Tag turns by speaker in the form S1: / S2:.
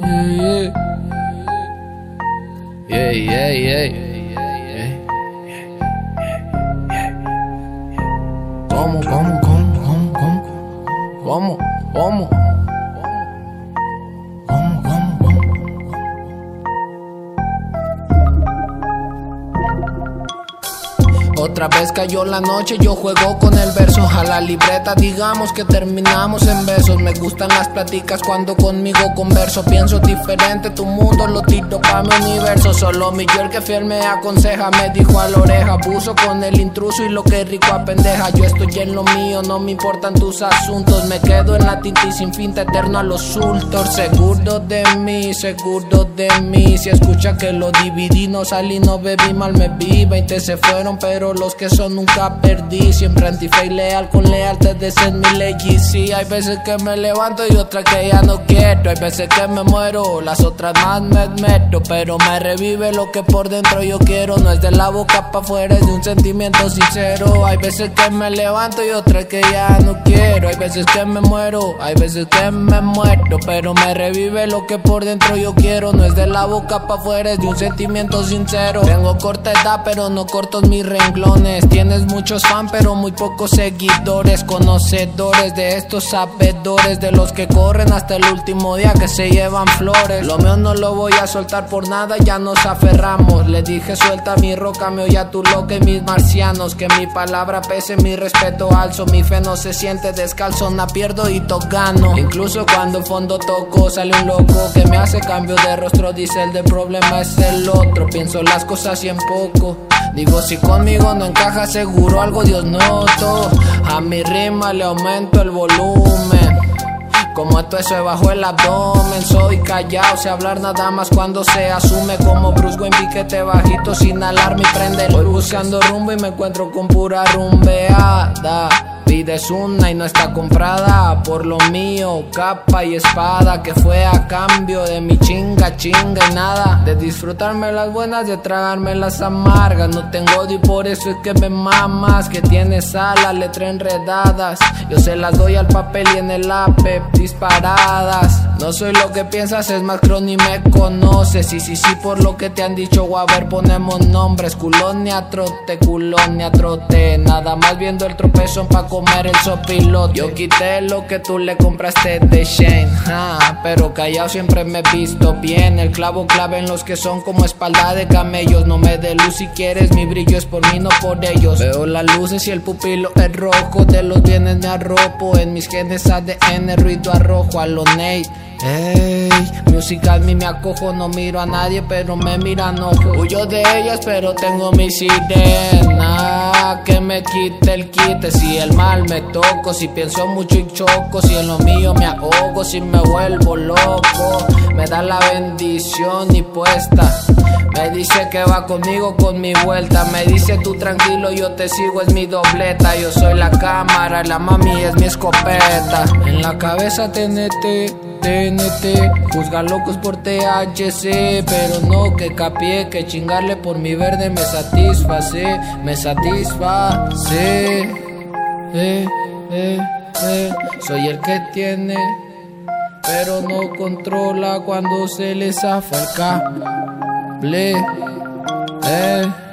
S1: Yeah, yeah, yeah. Como, como, como, como, como, como, como. Otra vez cayó la noche, yo juego con el verso a la libreta, digamos que terminamos en besos. Me gustan las pláticas cuando conmigo converso, pienso diferente, tu mundo lo tiro pa' mi universo. Solo mi yo el que fiel me aconseja, me dijo a la oreja, abuso con el intruso y lo que rico a pendeja. Yo estoy en lo mío, no me importan tus asuntos, me quedo en la tinta y sin fin te eterno a los sultos. Seguro de mí, seguro de mí, si escucha que lo dividí, no salí, no bebí, mal me vi, 20 se fueron, pero los que son nunca perdí. Siempre antife y leal con lealtad de ser mi ley. Sí, hay veces que me levanto y otras que ya no quiero. Hay veces que me muero, las otras más me meto. Pero me revive lo que por dentro yo quiero. No es de la boca para afuera, es de un sentimiento sincero. Hay veces que me levanto y otras que ya no quiero. Hay veces que me muero, hay veces que me muero. Pero me revive lo que por dentro yo quiero. No es de la boca para afuera, es de un sentimiento sincero. Tengo corta edad, pero no cortos mis renglones. Tienes muchos fans, pero muy pocos seguidores. Conocedores de estos sabedores, de los que corren hasta el último día que se llevan flores. Lo mío no lo voy a soltar por nada, ya nos aferramos. Le dije suelta mi roca, me oye a tu loca y mis marcianos. Que mi palabra pese, mi respeto alzo. Mi fe no se siente descalzo, na pierdo y tocano. Incluso cuando fondo toco, sale un loco que me hace cambio de rostro. Dice el de problema es el otro. Pienso las cosas y en poco. Digo, si conmigo no encaja, seguro algo Dios noto. A mi rima le aumento el volumen. Como esto eso bajo el abdomen, soy callado, sé hablar nada más cuando se asume como Bruce Wayne, piquete bajito sin alarme y prende Voy buscando rumbo y me encuentro con pura rumbeada. Vida es una y no está comprada por lo mío, capa y espada que fue a cambio de mi chinga, chinga y nada. De disfrutarme las buenas, de tragarme las amargas. No tengo odio y por eso es que me mamas. Que tienes a la letra enredadas. Yo se las doy al papel y en el ape disparadas. No soy lo que piensas, es más cron y me conoces. Sí, sí, sí, por lo que te han dicho, a ver, ponemos nombres. Culón trote, culón trote. Nada más viendo el tropezón pa' comer el sopilote. Yo quité lo que tú le compraste de Shane. Ah, pero callado siempre me he visto bien. El clavo clave en los que son como espalda de camellos. No me dé luz si quieres, mi brillo es por mí, no por ellos. Veo las luces y el pupilo es rojo. De los bienes me arropo. En mis genes ADN, ruido arrojo a lo Nate. Ey, música a mí me acojo, no miro a nadie, pero me miran ojo. Huyo de ellas, pero tengo mi sirena. Que me quite el quite, si el mal me toco, si pienso mucho y choco, si en lo mío me ahogo, si me vuelvo loco. Me da la bendición y puesta. Me dice que va conmigo con mi vuelta. Me dice tú tranquilo, yo te sigo, es mi dobleta. Yo soy la cámara, la mami es mi escopeta. En la cabeza TNT. TNT, juzga locos por THC, pero no que capié que chingarle por mi verde me satisface, me satisface. Eh, eh, eh. Soy el que tiene, pero no controla cuando se les zafa el. Eh.